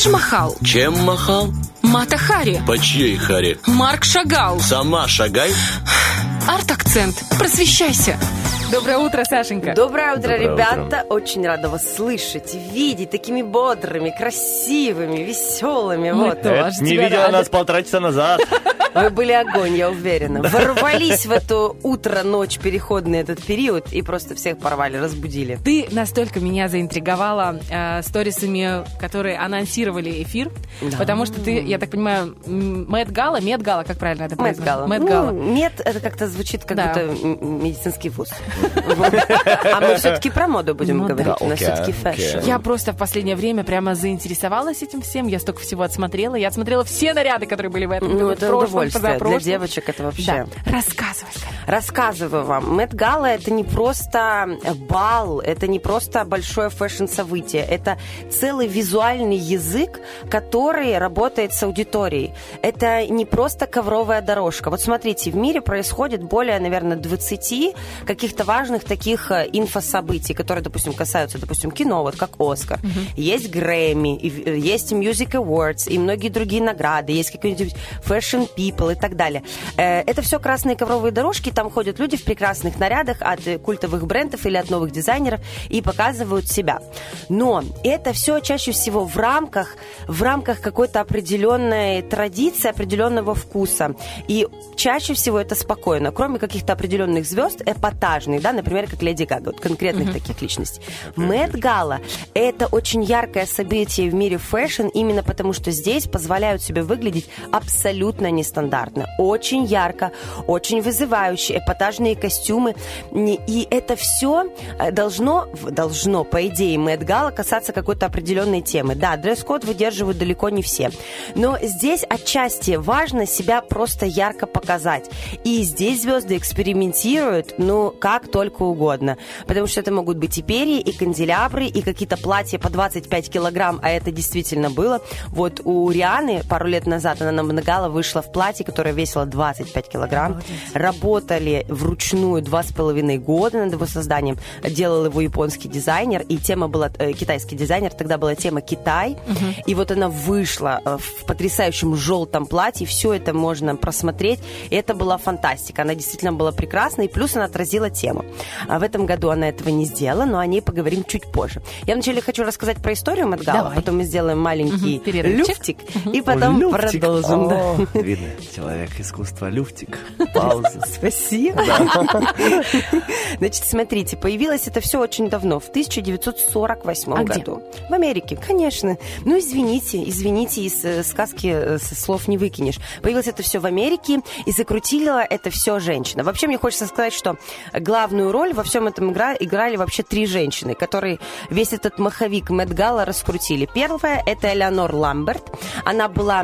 Тадж Махал. Чем махал? Мата Хари. По чьей харе? Марк Шагал. Сама шагай. Арт-акцент. Просвещайся. Доброе утро, Сашенька. Доброе утро, Доброе ребята. Очень рада вас слышать, видеть такими бодрыми, красивыми, веселыми. Мы вот. тоже Это не видела рады. нас полтора часа назад. Вы были огонь, я уверена. Ворвались в это утро, ночь, переходный этот период и просто всех порвали, разбудили. Ты настолько меня заинтриговала э, сторисами, которые анонсировали эфир, Да. потому что ты, я так понимаю, Met Gala, Met Gala, как правильно это Met произносится? Gala. Met Gala. Ну, мед это как-то звучит как Да. будто медицинский вуз. А мы все-таки про моду будем Ну говорить. У нас все-таки fashion. Я просто в последнее время прямо заинтересовалась этим всем. Я столько всего отсмотрела. Я отсмотрела все наряды, которые были в этом Ну, году, в прошлом, удовольствие. Для девочек это вообще. Да. Рассказывай. Рассказываю вам. Met Gala это не просто бал, это не просто большое fashion-событие, это целый визуальный язык, который работает с аудиторией. Это не просто ковровая дорожка. Вот смотрите, в мире происходит более, наверное, 20 каких-то важных таких э, инфособытий, которые, допустим, касаются, допустим, кино, вот как Оскар. Есть Грэмми, э, есть Music Awards и многие другие награды, есть какие-нибудь Fashion People и так далее. Э, Это все красные ковровые дорожки, там ходят люди в прекрасных нарядах от э, культовых брендов или от новых дизайнеров и показывают себя. Но это все чаще всего в рамках, в рамках какой-то определенной традиции, определенного вкуса. И чаще всего это спокойно, кроме каких-то определенных звезд, эпатажных, да, например, как Леди Гага, вот конкретных таких личностей. Met Gala – это очень яркое событие в мире fashion, именно потому что здесь позволяют себе выглядеть абсолютно нестандартно. Очень ярко, очень вызывающе, эпатажные костюмы. И это все должно, должно, по идее, Мэтт Гала касаться какой-то определенной темы. Да, дресс-код выдерживают далеко не все. Но здесь отчасти важно себя просто ярко показать. И здесь звезды экспериментируют, ну, как только угодно. Потому что это могут быть и перья, и канделябры, и какие-то платья по 25 килограмм, а это действительно было. Вот у Рианы пару лет назад она на Моногала вышла в платье, которое весило 25 килограмм. Работали вручную два с половиной года над его созданием. Делал его японский дизайнер, и тема была, э, китайский дизайнер, тогда была тема Китай. И вот она вышла э, в потрясающем желтом платье, все это можно просмотреть. И это была фантастика. Она действительно была прекрасна, и плюс она отразила тему. А в этом году она этого не сделала, но о ней поговорим чуть позже. Я вначале хочу рассказать про историю Мэтт Гала, Давай. потом мы сделаем маленький перерывчик. люфтик, и потом Люфтик. продолжим. да. О, Видно, человек искусства люфтик. Пауза. Спасибо. Значит, смотрите, появилось это все очень давно, в 1948 А где? году. В Америке, конечно. Ну, извините, извините, из э, сказки э, со слов не выкинешь. Появилось это все в Америке, и закрутила это все женщина. Вообще, мне хочется сказать, что главную роль во всем этом игра, играли вообще три женщины, которые весь этот маховик Мэтт Гала раскрутили. Первая – это Элеонор Ламберт. Она была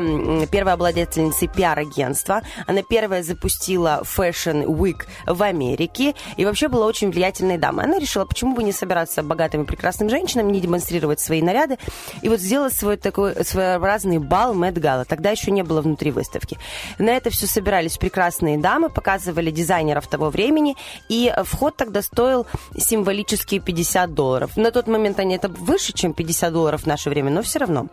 первой обладательницей пиар-агентства. Она первая запустила Fashion Week в Америке. И вообще была очень влиятельной дамой. Она решила, почему бы не собираться богатым и прекрасным женщинам, не демонстрировать свои наряды. И вот сделать свой такой своеобразный бал Мэтт Гала. Тогда еще не было внутри выставки. На это все собирались прекрасные дамы, показывали дизайнеров того времени. И вход тогда стоил символические 50 долларов. На тот момент они это выше, чем 50 долларов в наше время, но все равно.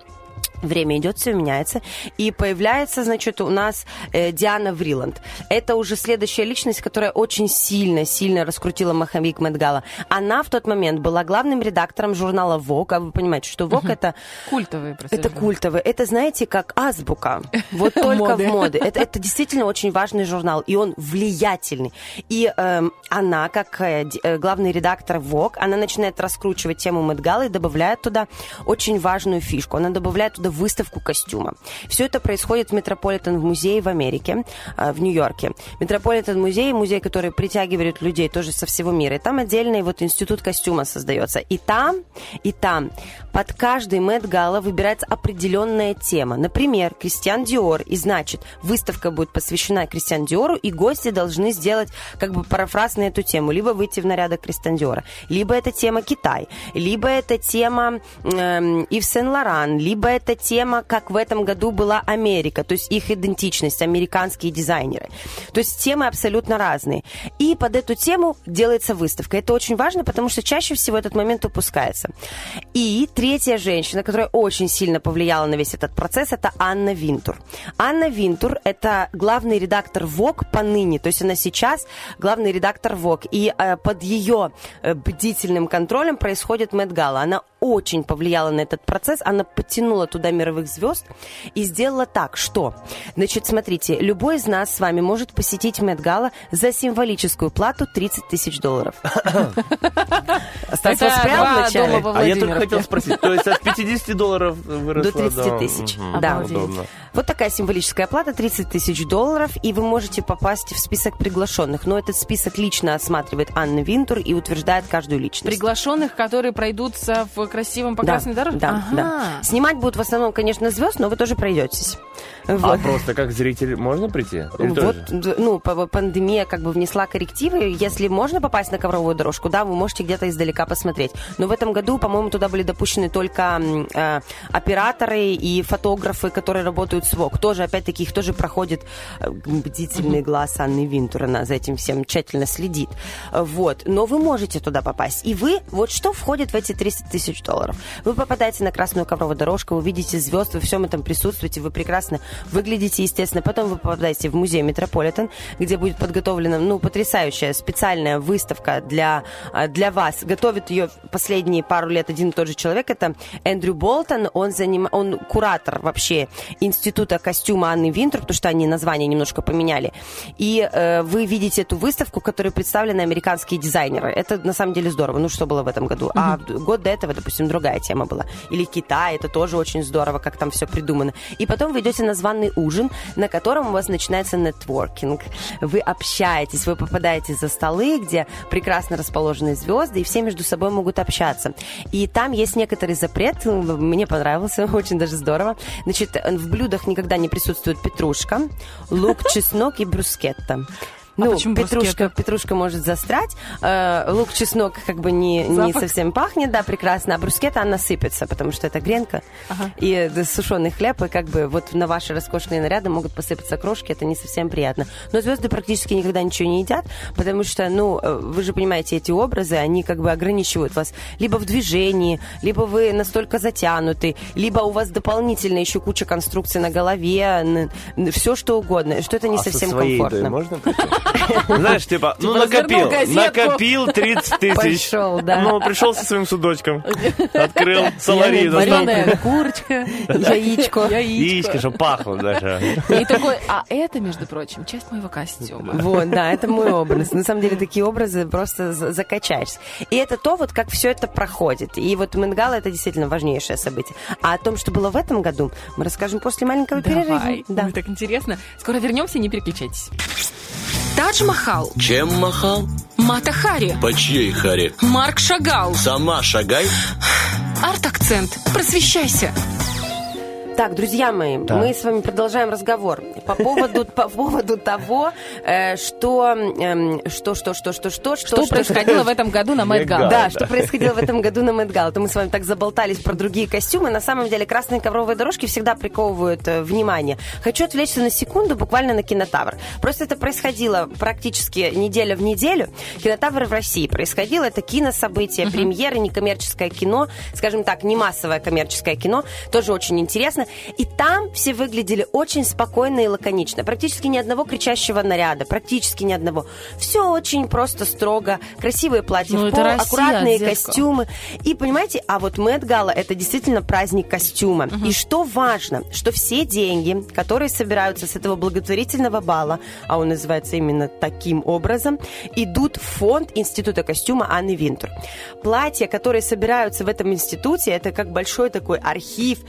Время идет, все меняется. И появляется, значит, у нас э, Диана Вриланд. Это уже следующая личность, которая очень сильно-сильно раскрутила маховик Мэтт Гала. Она в тот момент была главным редактором журнала Vogue. А вы понимаете, что Vogue это Культовые просто. это культовый. Это, знаете, как азбука. Вот только Моды. в моде. Это, это действительно очень важный журнал, и он влиятельный. И эм, она, как э, э, главный редактор Vogue, она начинает раскручивать тему Met Gala и добавляет туда очень важную фишку. Она добавляет туда выставку костюма. Все это происходит в Метрополитен в музее в Америке, э, в Нью-Йорке. Метрополитен музей, музей, который притягивает людей тоже со всего мира. И там отдельный вот институт костюма создается. И там, и там под каждый Met Gala выбирается определенная тема. Например, Кристиан Диор. И значит, выставка будет посвящена Кристиан Диору, и гости должны сделать как бы парафраз на эту тему. Либо выйти в нарядах Кристиан Диора, либо это тема Китай, либо это тема эм, Ив Сен Лоран, либо это тема, как в этом году была Америка, то есть их идентичность, американские дизайнеры. То есть темы абсолютно разные. И под эту тему делается выставка. Это очень важно, потому что чаще всего этот момент упускается. И третья женщина, которая очень сильно повлияла на весь этот процесс, это Анна Винтур. Анна Винтур – это главный редактор ВОК поныне, то есть она сейчас главный редактор ВОК. И э, под ее э, бдительным контролем происходит Мэтт Гала. Она очень повлияла на этот процесс, она подтянула туда мировых звезд и сделала так, что, значит, смотрите, любой из нас с вами может посетить Мэтт Гала за символическую плату 30 тысяч долларов. Стас вначале? А я только хотел спросить, то есть от 50 долларов До выросло 30 тысяч. Да. удобно. Вот такая символическая плата, 30 тысяч долларов, и вы можете попасть в список приглашенных. Но этот список лично осматривает Анна Винтур и утверждает каждую личность. Приглашенных, которые пройдутся в красивом по Да, красной дороге? Да, Ага. да. Снимать будут в основном, конечно, звезд, но вы тоже пройдетесь. А Вот. просто как зритель можно прийти? Или Вот, тоже? ну, пандемия как бы внесла коррективы. Если можно попасть на ковровую дорожку, да, вы можете где-то издалека посмотреть. Но в этом году, по-моему, туда были допущены только э, операторы и фотографы, которые работают с ВОК. Тоже, опять-таки, их тоже проходит э, бдительный глаз Анны Винтур. Она за этим всем тщательно следит. Вот. Но вы можете туда попасть. И вы, вот что входит в эти 30 тысяч долларов? Вы попадаете на красную ковровую дорожку, вы видите звезд, вы всем этом присутствуете, вы прекрасно выглядите, естественно. Потом вы попадаете в музей Метрополитен, где будет подготовлена, ну, потрясающая специальная выставка для, а, для вас. Готовит ее последние пару лет один и тот же человек. Это Эндрю Болтон. Он, заним... он куратор вообще Института костюма Анны Винтер, потому что они название немножко поменяли. И э, вы видите эту выставку, в которой представлены американские дизайнеры. Это на самом деле здорово. Ну, что было в этом году? А год до этого, допустим, другая тема была. Или Китай, это тоже очень здорово, как там все придумано. И потом вы идете на званый ужин, на котором у вас начинается нетворкинг. Вы общаетесь, вы попадаете за столы, где прекрасно расположены звезды, и все между собой могут общаться. И там есть некоторый запрет, мне понравился, очень даже здорово. Значит, в блюдах никогда не присутствует петрушка, лук, чеснок и брускетта. Ну, почему петрушка, петрушка может застрять, э, лук, чеснок как бы не, не совсем пахнет, да, прекрасно, а брускетта, она сыпется, потому что это гренка Ага. и да, сушеный хлеб, и как бы вот на ваши роскошные наряды могут посыпаться крошки, это не совсем приятно. Но звезды практически никогда ничего не едят, потому что, ну, э, вы же понимаете, эти образы, они как бы ограничивают вас либо в движении, либо вы настолько затянуты, либо у вас дополнительно еще куча конструкций на голове, все что угодно, что это не а совсем со своей комфортно. можно прийти? Знаешь, типа, ну Типа, накопил, накопил 30 тысяч. Пошел, да. Ну, пришел со своим судочком, открыл салари, Вареная курочка, Яичко. яичко, чтобы пахло даже. И такой, а это, между прочим, часть моего костюма. Вот, да, это мой образ. На самом деле такие образы просто за- закачаешься. И это то, вот как все это проходит. И вот Менгала это действительно важнейшее событие. А о том, что было в этом году, мы расскажем после маленького перерыва. Давай, Да. Ой, так интересно. Скоро вернемся, не переключайтесь. Тадж-Махал, Чем махал? Мата Хари, По чьей харе? Марк Шагал, Сама шагай. Арт-акцент. Просвещайся. Так, друзья мои, Да. мы с вами продолжаем разговор по поводу, по поводу того, э, что, эм, что, что, что, что, что, Что происходило в этом году на. Гала? Да, что происходило в этом году на Мэтт Гала. То мы с вами так заболтались про другие костюмы. На самом деле красные ковровые дорожки всегда приковывают э, внимание. Хочу отвлечься на секунду буквально на кинотавр. Просто это происходило практически неделя в неделю. Кинотавр в России происходило. Это кинособытие, премьеры, некоммерческое кино, скажем так, не массовое коммерческое кино. Тоже очень интересно. И там все выглядели очень спокойно и лаконично. Практически ни одного кричащего наряда, практически ни одного. Все очень просто строго. Красивые платья Ну, в пол, Россия, аккуратные детка. костюмы. И понимаете, а вот Мэтт Гала это действительно праздник костюма. И что важно, что все деньги, которые собираются с этого благотворительного бала, а он называется именно таким образом, идут в фонд Института костюма Анны Винтур. Платья, которые собираются в этом институте, это как большой такой архив,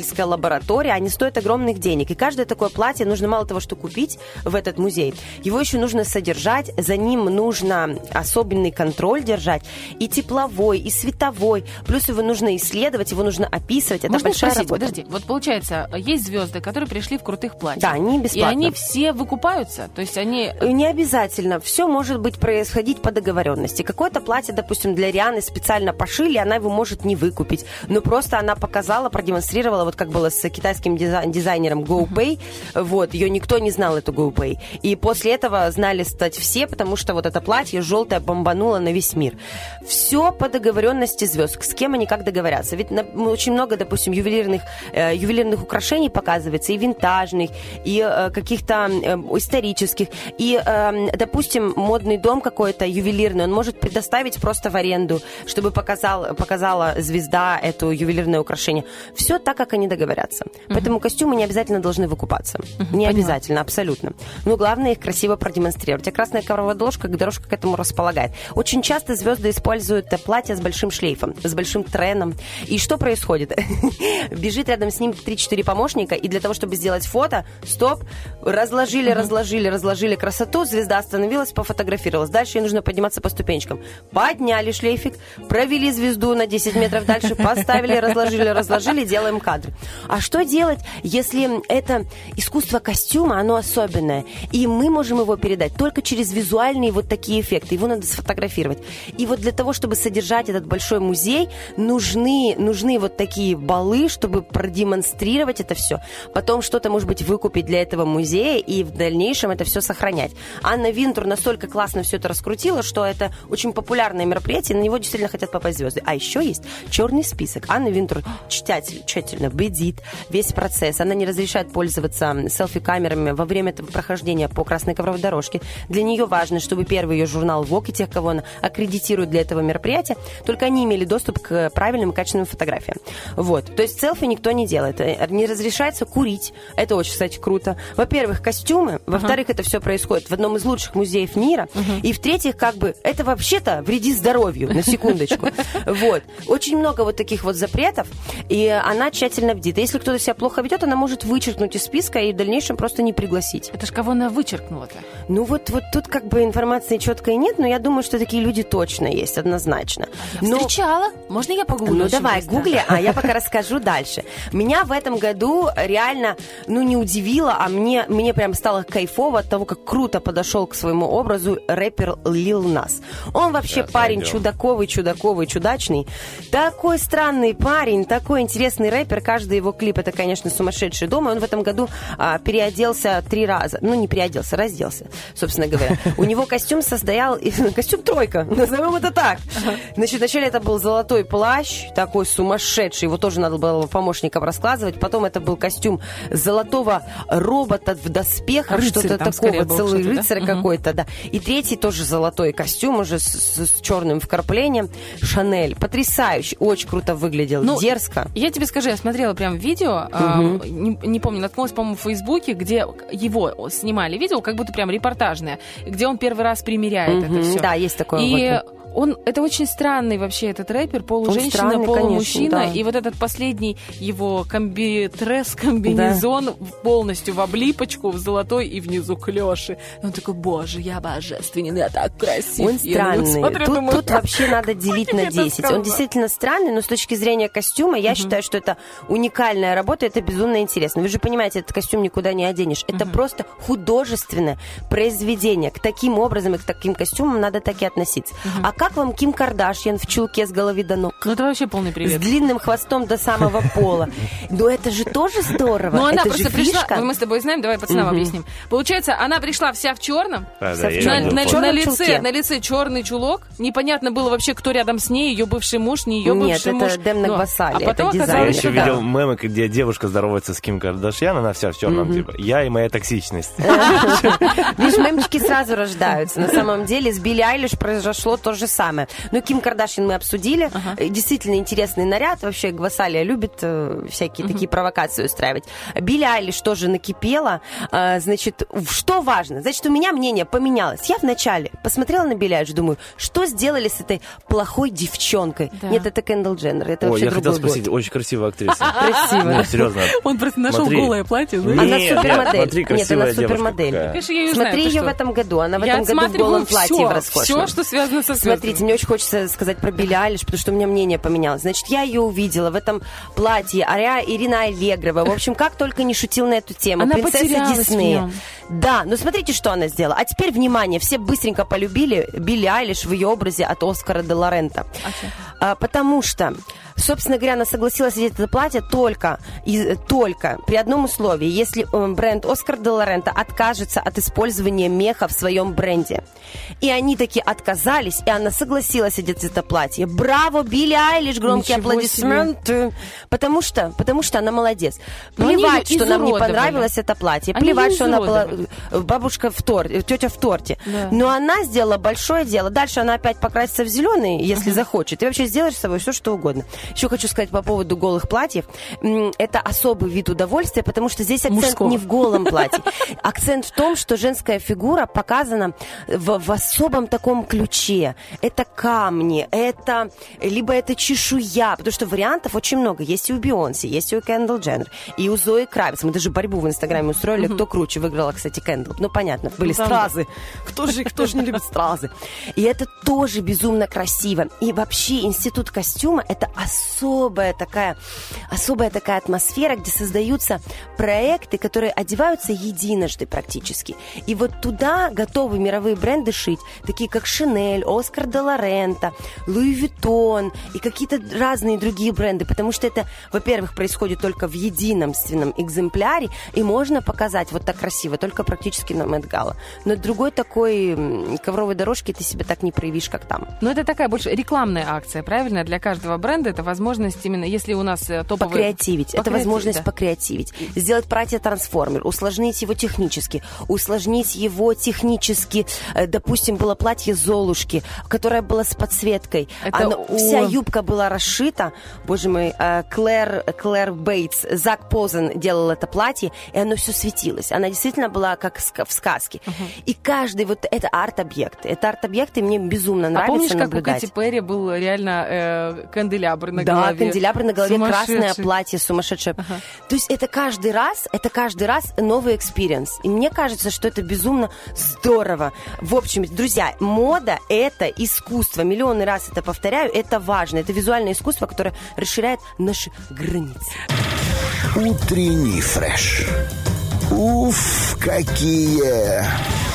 исследовательская лаборатория, они стоят огромных денег. И каждое такое платье нужно мало того, что купить в этот музей, его еще нужно содержать, за ним нужно особенный контроль держать, и тепловой, и световой, плюс его нужно исследовать, его нужно описывать, это Можно большая спросить, работа. подожди, вот получается, есть звезды, которые пришли в крутых платьях. Да, они И бесплатно. они все выкупаются? То есть они... Не обязательно. Все может быть происходить по договоренности. Какое-то платье, допустим, для Рианы специально пошили, она его может не выкупить. Но просто она показала, продемонстрировала вот как было с китайским дизай- дизайнером GoPay, вот, ее никто не знал, эту GoPay. И после этого знали стать все, потому что вот это платье желтое бомбануло на весь мир. Все по договоренности звезд. С кем они как договорятся? Ведь на- очень много, допустим, ювелирных, э, ювелирных украшений показывается, и винтажных, и э, каких-то э, исторических. И, э, допустим, модный дом какой-то ювелирный, он может предоставить просто в аренду, чтобы показал, показала звезда эту ювелирное украшение. Все так, как они договорятся. Поэтому костюмы не обязательно должны выкупаться. Не обязательно, абсолютно. Но главное их красиво продемонстрировать. А красная ковровая дорожка, дорожка к этому располагает. Очень часто звезды используют платья с большим шлейфом, с большим треном. И что происходит? Бежит рядом с ним 3-4 помощника, и для того, чтобы сделать фото, стоп, разложили, разложили, разложили красоту, звезда остановилась, пофотографировалась. Дальше ей нужно подниматься по ступенечкам. Подняли шлейфик, провели звезду на 10 метров дальше, поставили, разложили, разложили, делаем кадр. А что делать, если это искусство костюма, оно особенное, и мы можем его передать только через визуальные вот такие эффекты. Его надо сфотографировать. И вот для того, чтобы содержать этот большой музей, нужны, нужны вот такие балы, чтобы продемонстрировать это все. Потом что-то, может быть, выкупить для этого музея и в дальнейшем это все сохранять. Анна Винтур настолько классно все это раскрутила, что это очень популярное мероприятие, на него действительно хотят попасть звезды. А еще есть черный список. Анна Винтур тщательно, тщательно бедит весь процесс. Она не разрешает пользоваться селфи-камерами во время этого прохождения по красной ковровой дорожке. Для нее важно, чтобы первый ее журнал Vogue и тех, кого она аккредитирует для этого мероприятия, только они имели доступ к правильным и качественным фотографиям. Вот. То есть селфи никто не делает. Э, Не разрешается курить. Это очень, кстати, круто. Во-первых, костюмы. Во-вторых, это все происходит в одном из лучших музеев мира. И в-третьих, как бы, это вообще-то вредит здоровью, на секундочку. Вот. Очень много вот таких вот запретов, и она тщательно бдит. И Если кто-то себя плохо ведет, она может вычеркнуть из списка и в дальнейшем просто не пригласить. Это ж кого она вычеркнула-то? Ну вот, вот тут как бы информации четкой нет, но я думаю, что такие люди точно есть, однозначно. Но- Встречала. Можно я погуглю? ну давай, быстро? гугли, а я пока расскажу дальше. Меня в этом году реально, ну не удивило, а мне, мне прям стало кайфово от того, как круто подошел к своему образу рэпер Лил Нас. Он вообще Сейчас парень найдем. чудаковый, чудаковый, чудачный. Такой странный парень, такой интересный рэпер. Каждый его клип это, конечно, сумасшедший дом. И он в этом году а, переоделся три раза. Ну, не переоделся, разделся, собственно говоря. У него костюм состоял... Костюм тройка, назовем это так. Значит, вначале это был золотой плащ, такой сумасшедший. Его тоже надо было помощникам раскладывать. Потом это был костюм золотого робота в доспехах, что-то такого, целый рыцарь какой-то, да. И третий тоже золотой костюм уже с, с черным вкраплением. Шанель. Потрясающе. Очень круто выглядел. Ну, Дерзко. Я тебе скажу, я смотрела прям видео, а, не, не помню, наткнулась, по-моему, в Фейсбуке, где его снимали видео, как будто прям репортажное, где он первый раз примеряет это Мгм, все. Да, есть такое. И вот. Он, это очень странный вообще этот рэпер, полуженщина, полумужчина, да. и вот этот последний его комби-тресс, комбинезон полностью в облипочку, в золотой и внизу клеши. И он такой, боже, я божественный, я так красив. Он Я странный. смотрю, тут, думаю, тут вообще надо делить на тебе это 10. Он действительно странный, но с точки зрения костюма я считаю, что это уникальная работа, это безумно интересно. Вы же понимаете, этот костюм никуда не оденешь. Это просто художественное произведение. К таким образом и к таким костюмам надо так и относиться. А как вам Ким Кардашьян в чулке с головы до ног? Ну, это вообще полный С привет. длинным хвостом до самого пола. Ну это же тоже здорово. Ну, она это просто пришла, мы с тобой знаем, давай пацанам объясним. Получается, она пришла вся в черном, я на, лице, на лице черный чулок. Непонятно было вообще, кто рядом с ней, ее бывший муж, не ее Нет, бывший это муж. Демна Ну, Гвасали, А потом это Я оказалось, еще что да. видел мемы, где девушка здоровается с Ким Кардашьян, она вся в черном, типа, я и моя токсичность. Видишь, мемчики сразу рождаются. На самом деле с Билли Айлиш произошло то же самое. Ну, Ким Кардашьян мы обсудили. Э, Действительно интересный наряд. Вообще Гвасалия любит э, всякие такие провокации устраивать. Билли Айлиш тоже накипела. Э, значит, что важно? Значит, у меня мнение поменялось. Я вначале посмотрела на Билли Айлиш, думаю, что сделали с этой плохой девчонкой? Да. Нет, это Кендалл Дженнер. Это Ой, вообще я хотел другой год. спросить, очень красивая актриса. Красиво. Ну, серьезно. Он просто нашел Смотри. голое платье. Она Нет, супермодель. смотри, Нет, она красивая супермодель. какая. Конечно, я ее знаю, Смотри ее что? в этом году. Она в Я этом году в голом платье в роскошном. Все, что связано со. Смотрите, мне очень хочется сказать про Билли Айлиш, потому что у меня мнение поменялось. Значит, я ее увидела в этом платье, Аря Ирина Аллегрова. В общем, как только не шутил на эту тему. Она Принцесса Диснея. Да, но смотрите, что она сделала. А теперь, внимание, все быстренько полюбили Билли Айлиш в ее образе от Оскара де Лорента. А, потому что Собственно говоря, она согласилась одеть это платье только, и, только при одном условии, если э, бренд Оскар де Лорента откажется от использования меха в своем бренде. И они таки отказались, и она согласилась одеть это платье. Браво, Билли Айлиш, громкие Ничего аплодисменты. Потому что, потому что она молодец. Плевать, что нам не понравилось это платье. Они Плевать, что она была э, бабушка в торте, тетя в торте. Да. Но она сделала большое дело. Дальше она опять покрасится в зеленый, если захочет. Ты вообще сделаешь с собой все, что угодно. Еще хочу сказать по поводу голых платьев. Это особый вид удовольствия, потому что здесь акцент Мужского. не в голом платье. Акцент в том, что женская фигура показана в, в особом таком ключе. Это камни, это либо это чешуя, потому что вариантов очень много. Есть и у Бейонсе, есть и у Кендалл Дженнер, и у Зои Кравиц. Мы даже борьбу в Инстаграме устроили, кто круче. Выиграла, кстати, Кендалл. Ну, понятно, были Ну, стразы. Кто же, кто же не любит стразы? И это тоже безумно красиво. И вообще институт костюма – это особая такая, особая такая атмосфера, где создаются проекты, которые одеваются единожды практически. И вот туда готовы мировые бренды шить, такие как Шинель, Оскар де Лорента, Луи Виттон и какие-то разные другие бренды, потому что это, во-первых, происходит только в единственном экземпляре, и можно показать вот так красиво, только практически на Мэтт Гала. Но другой такой ковровой дорожки ты себе так не проявишь, как там. Но это такая больше рекламная акция, правильно? Для каждого бренда это возможность именно, если у нас э, топовый... Покреативить. Это возможность да. покреативить. Сделать платье трансформер, усложнить его технически, усложнить его технически. Э, Допустим, было платье Золушки, которое было с подсветкой. Это Оно- у- Вся юбка была расшита. Боже мой, э, Клэр, Клэр Бейтс, Зак Позен делал это платье, и оно все светилось. Она действительно была как в сказке. И каждый вот это арт-объект. Это арт-объекты мне безумно А нравится помнишь, как у наблюдать. Кэти Перри был реально э, канделябр на да, голове? канделябр на голове, красное платье сумасшедшее. То есть это каждый раз, это каждый раз новый experience. И мне кажется, что это безумно здорово. В общем, друзья, мода – это искусство. Миллионы раз это повторяю, это важно. Это визуальное искусство, которое расширяет наши границы. Утренний фреш. Уф, какие!